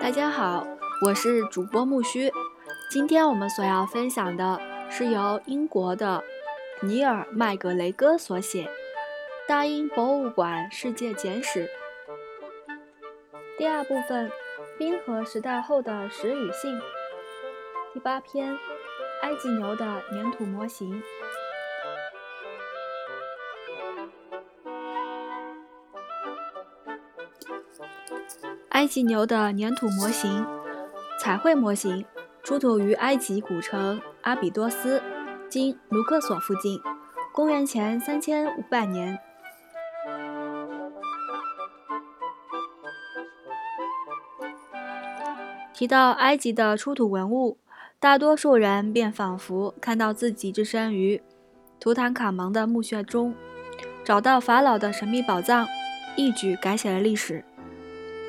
大家好，我是主播木须。今天我们所要分享的是由英国的尼尔·麦格雷戈所写《大英博物馆世界简史》第二部分：冰河时代后的石与性。第八篇：埃及牛的粘土模型。埃及牛的粘土模型、彩绘模型出土于埃及古城阿比多斯（今卢克索附近），公元前三千五百年。提到埃及的出土文物，大多数人便仿佛看到自己置身于图坦卡蒙的墓穴中，找到法老的神秘宝藏，一举改写了历史。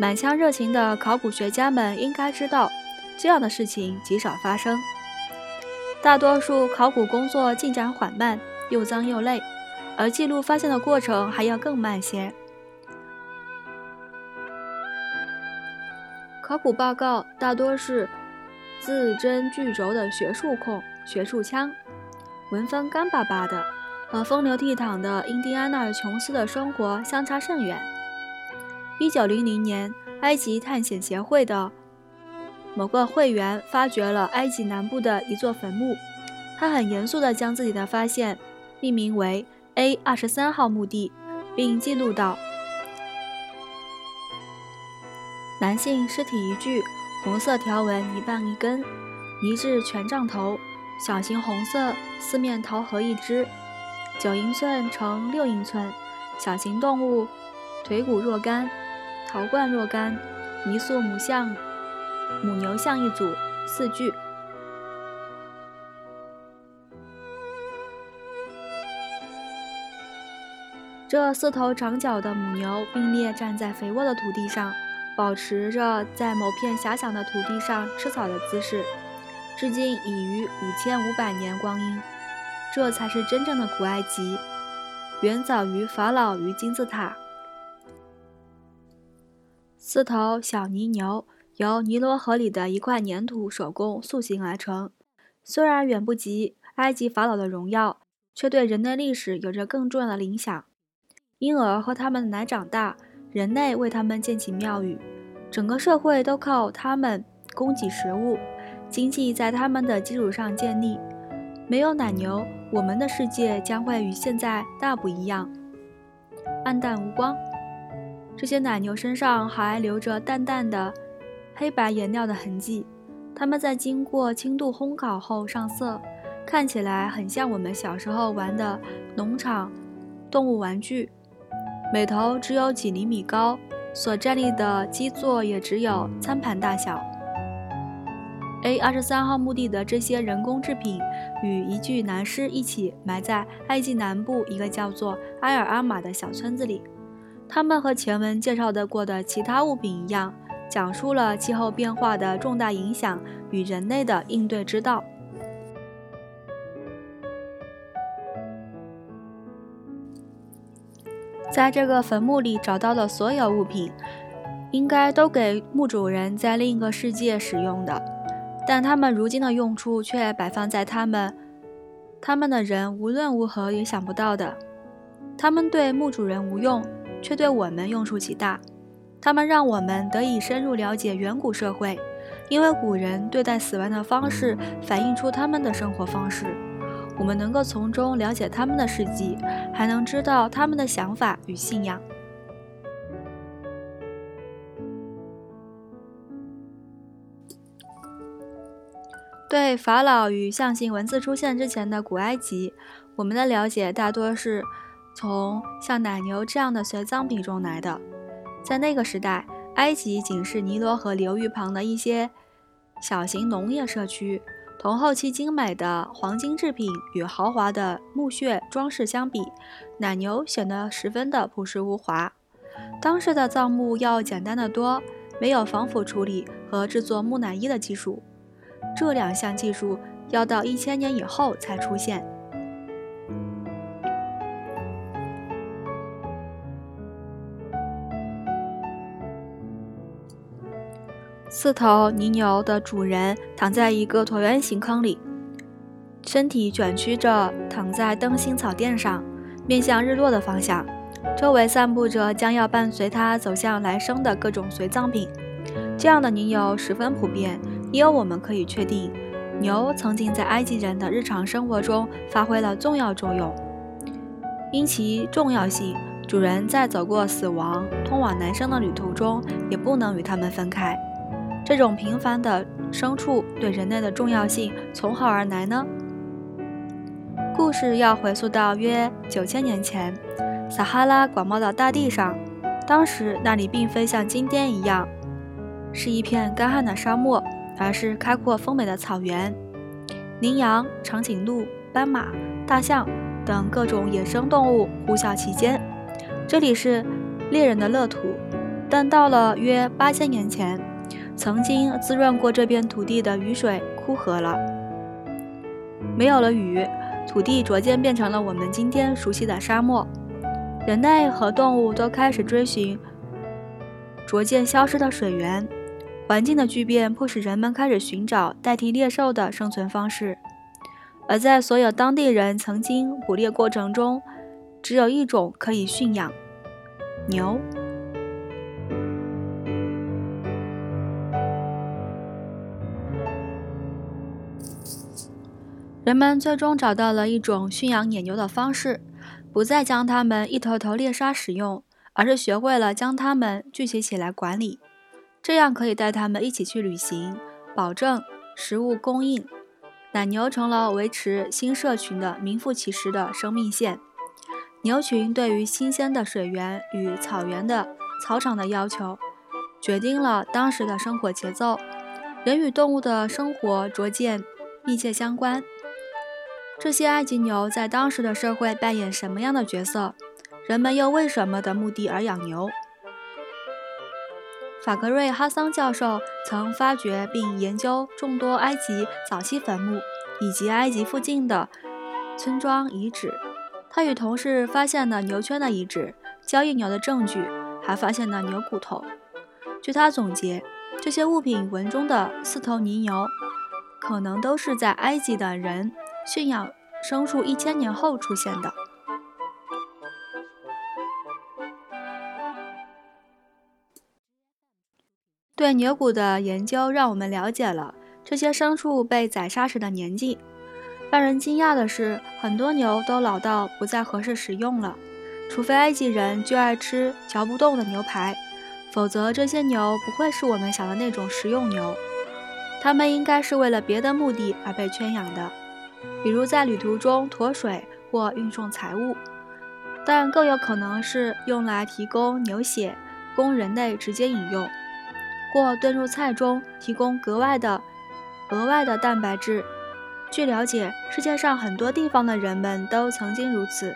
满腔热情的考古学家们应该知道，这样的事情极少发生。大多数考古工作进展缓慢，又脏又累，而记录发现的过程还要更慢些。考古报告大多是字斟句酌的学术控、学术腔，文风干巴巴的，和风流倜傥的印第安纳琼斯的生活相差甚远。一九零零年，埃及探险协会的某个会员发掘了埃及南部的一座坟墓。他很严肃地将自己的发现命名为 A 二十三号墓地，并记录到：男性尸体一具，红色条纹一半一根，泥质全杖头，小型红色四面桃核一只，九英寸乘六英寸，小型动物，腿骨若干。陶罐若干，泥塑母象、母牛像一组，四具。这四头长角的母牛并列站在肥沃的土地上，保持着在某片狭小的土地上吃草的姿势，至今已逾五千五百年光阴。这才是真正的古埃及，远早于法老与金字塔。四头小泥牛由尼罗河里的一块粘土手工塑形而成，虽然远不及埃及法老的荣耀，却对人类历史有着更重要的影响。婴儿和他们的奶长大，人类为他们建起庙宇，整个社会都靠他们供给食物，经济在他们的基础上建立。没有奶牛，我们的世界将会与现在大不一样，暗淡无光。这些奶牛身上还留着淡淡的黑白颜料的痕迹，它们在经过轻度烘烤后上色，看起来很像我们小时候玩的农场动物玩具。每头只有几厘米高，所站立的基座也只有餐盘大小。A 二十三号墓地的这些人工制品与一具男尸一起埋在埃及南部一个叫做埃尔阿玛的小村子里。它们和前文介绍的过的其他物品一样，讲述了气候变化的重大影响与人类的应对之道。在这个坟墓里找到的所有物品，应该都给墓主人在另一个世界使用的，但他们如今的用处却摆放在他们他们的人无论如何也想不到的。他们对墓主人无用。却对我们用处极大，他们让我们得以深入了解远古社会，因为古人对待死亡的方式反映出他们的生活方式，我们能够从中了解他们的事迹，还能知道他们的想法与信仰。对法老与象形文字出现之前的古埃及，我们的了解大多是。从像奶牛这样的随葬品中来的，在那个时代，埃及仅是尼罗河流域旁的一些小型农业社区。同后期精美的黄金制品与豪华的墓穴装饰相比，奶牛显得十分的朴实无华。当时的葬墓要简单的多，没有防腐处理和制作木乃伊的技术。这两项技术要到一千年以后才出现。四头泥牛的主人躺在一个椭圆形坑里，身体卷曲着躺在灯芯草垫上，面向日落的方向。周围散布着将要伴随它走向来生的各种随葬品。这样的泥牛十分普遍，因有我们可以确定，牛曾经在埃及人的日常生活中发挥了重要作用。因其重要性，主人在走过死亡、通往来生的旅途中，也不能与它们分开。这种平凡的牲畜对人类的重要性从何而来呢？故事要回溯到约九千年前。撒哈拉广袤的大地上，当时那里并非像今天一样是一片干旱的沙漠，而是开阔丰美的草原。羚羊、长颈鹿、斑马、大象等各种野生动物呼啸其间。这里是猎人的乐土，但到了约八千年前，曾经滋润过这片土地的雨水枯涸了，没有了雨，土地逐渐变成了我们今天熟悉的沙漠。人类和动物都开始追寻逐渐消失的水源，环境的巨变迫使人们开始寻找代替猎兽的生存方式。而在所有当地人曾经捕猎过程中，只有一种可以驯养——牛。人们最终找到了一种驯养野牛的方式。不再将它们一头头猎杀使用，而是学会了将它们聚集起来管理，这样可以带它们一起去旅行，保证食物供应。奶牛成了维持新社群的名副其实的生命线。牛群对于新鲜的水源与草原的草场的要求，决定了当时的生活节奏。人与动物的生活逐渐密切相关。这些埃及牛在当时的社会扮演什么样的角色？人们又为什么的目的而养牛？法格瑞·哈桑教授曾发掘并研究众多埃及早期坟墓以及埃及附近的村庄遗址。他与同事发现了牛圈的遗址、交易牛的证据，还发现了牛骨头。据他总结，这些物品文中的四头泥牛，可能都是在埃及的人。驯养牲畜一千年后出现的。对牛骨的研究让我们了解了这些牲畜被宰杀时的年纪。让人惊讶的是，很多牛都老到不再合适食用了。除非埃及人就爱吃嚼不动的牛排，否则这些牛不会是我们想的那种食用牛。它们应该是为了别的目的而被圈养的。比如在旅途中驮水或运送财物，但更有可能是用来提供牛血，供人类直接饮用，或炖入菜中提供格外的额外的蛋白质。据了解，世界上很多地方的人们都曾经如此。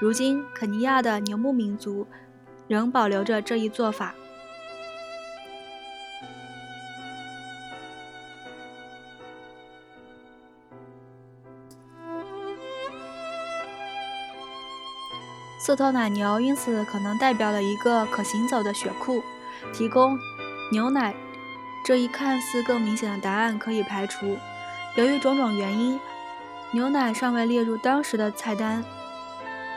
如今，肯尼亚的牛牧民族仍保留着这一做法。四头奶牛因此可能代表了一个可行走的血库，提供牛奶。这一看似更明显的答案可以排除。由于种种原因，牛奶尚未列入当时的菜单。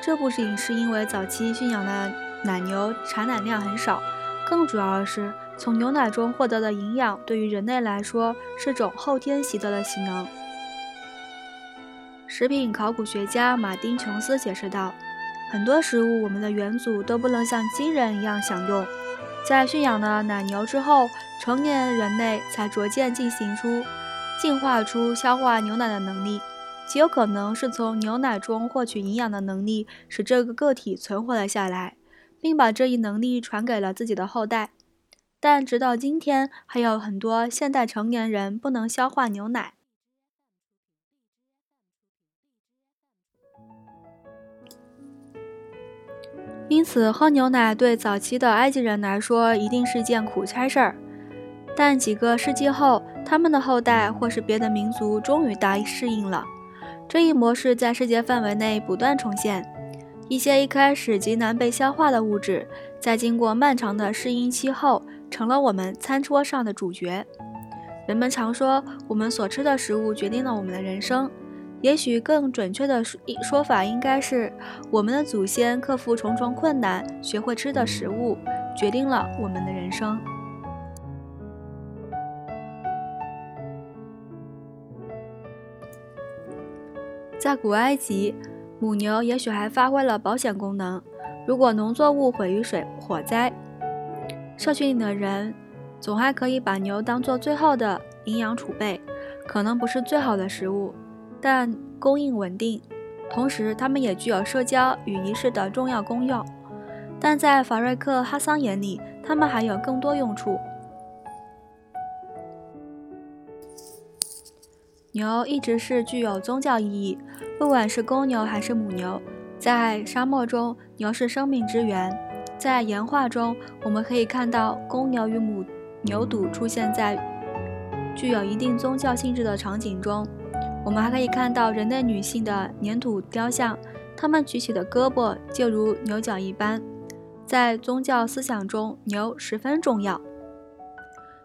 这不仅是因为早期驯养的奶牛产奶量很少，更主要的是从牛奶中获得的营养对于人类来说是种后天习得的技能。食品考古学家马丁·琼斯解释道。很多食物，我们的元祖都不能像今人一样享用。在驯养了奶牛之后，成年人类才逐渐进行出、进化出消化牛奶的能力。极有可能是从牛奶中获取营养的能力，使这个个体存活了下来，并把这一能力传给了自己的后代。但直到今天，还有很多现代成年人不能消化牛奶。因此喝牛奶对早期的埃及人来说一定是件苦差事儿。但几个世纪后，他们的后代或是别的民族终于大适应了这一模式，在世界范围内不断重现。一些一开始极难被消化的物质，在经过漫长的适应期后，成了我们餐桌上的主角。人们常说，我们所吃的食物决定了我们的人生。也许更准确的说说法应该是，我们的祖先克服重重困难，学会吃的食物，决定了我们的人生。在古埃及，母牛也许还发挥了保险功能。如果农作物毁于水火灾，社区里的人总还可以把牛当做最后的营养储备。可能不是最好的食物，但供应稳定。同时，它们也具有社交与仪式的重要功用。但在法瑞克·哈桑眼里，它们还有更多用处。牛一直是具有宗教意义，不管是公牛还是母牛。在沙漠中，牛是生命之源。在岩画中，我们可以看到公牛与母牛犊出现在具有一定宗教性质的场景中。我们还可以看到人类女性的粘土雕像，她们举起的胳膊就如牛角一般。在宗教思想中，牛十分重要。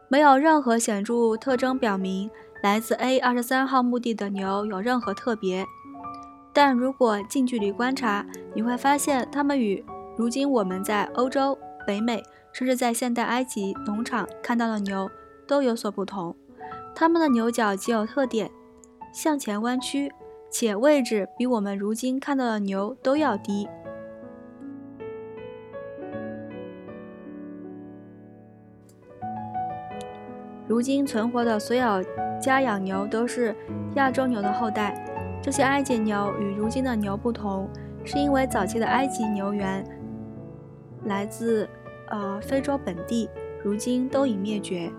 没有任何显著特征表明。来自 A 二十三号墓地的牛有任何特别，但如果近距离观察，你会发现它们与如今我们在欧洲、北美，甚至在现代埃及农场看到的牛都有所不同。它们的牛角极有特点，向前弯曲，且位置比我们如今看到的牛都要低。如今存活的所有。家养牛都是亚洲牛的后代。这些埃及牛与如今的牛不同，是因为早期的埃及牛源来自呃非洲本地，如今都已灭绝。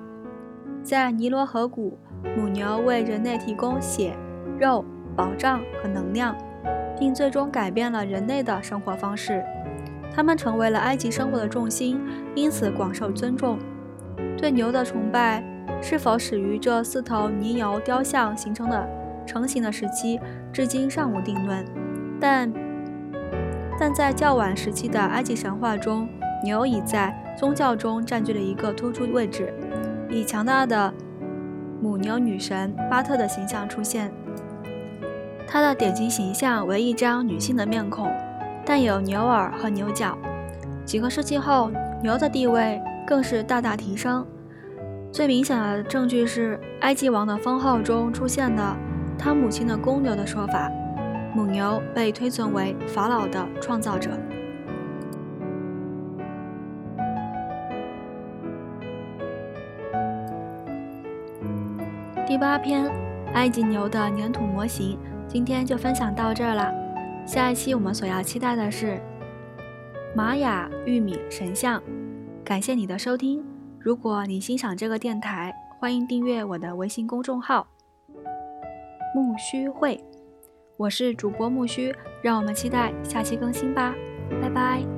在尼罗河谷，母牛为人类提供血、肉、保障和能量，并最终改变了人类的生活方式。它们成为了埃及生活的重心，因此广受尊重。对牛的崇拜。是否始于这四头泥牛雕像形成的成型的时期，至今尚无定论。但但在较晚时期的埃及神话中，牛已在宗教中占据了一个突出位置，以强大的母牛女神巴特的形象出现。她的典型形象为一张女性的面孔，但有牛耳和牛角。几个世纪后，牛的地位更是大大提升。最明显的证据是埃及王的封号中出现的他母亲的公牛的说法，母牛被推尊为法老的创造者。第八篇，埃及牛的粘土模型，今天就分享到这儿了。下一期我们所要期待的是玛雅玉米神像。感谢你的收听。如果你欣赏这个电台，欢迎订阅我的微信公众号“木须会”，我是主播木须，让我们期待下期更新吧，拜拜。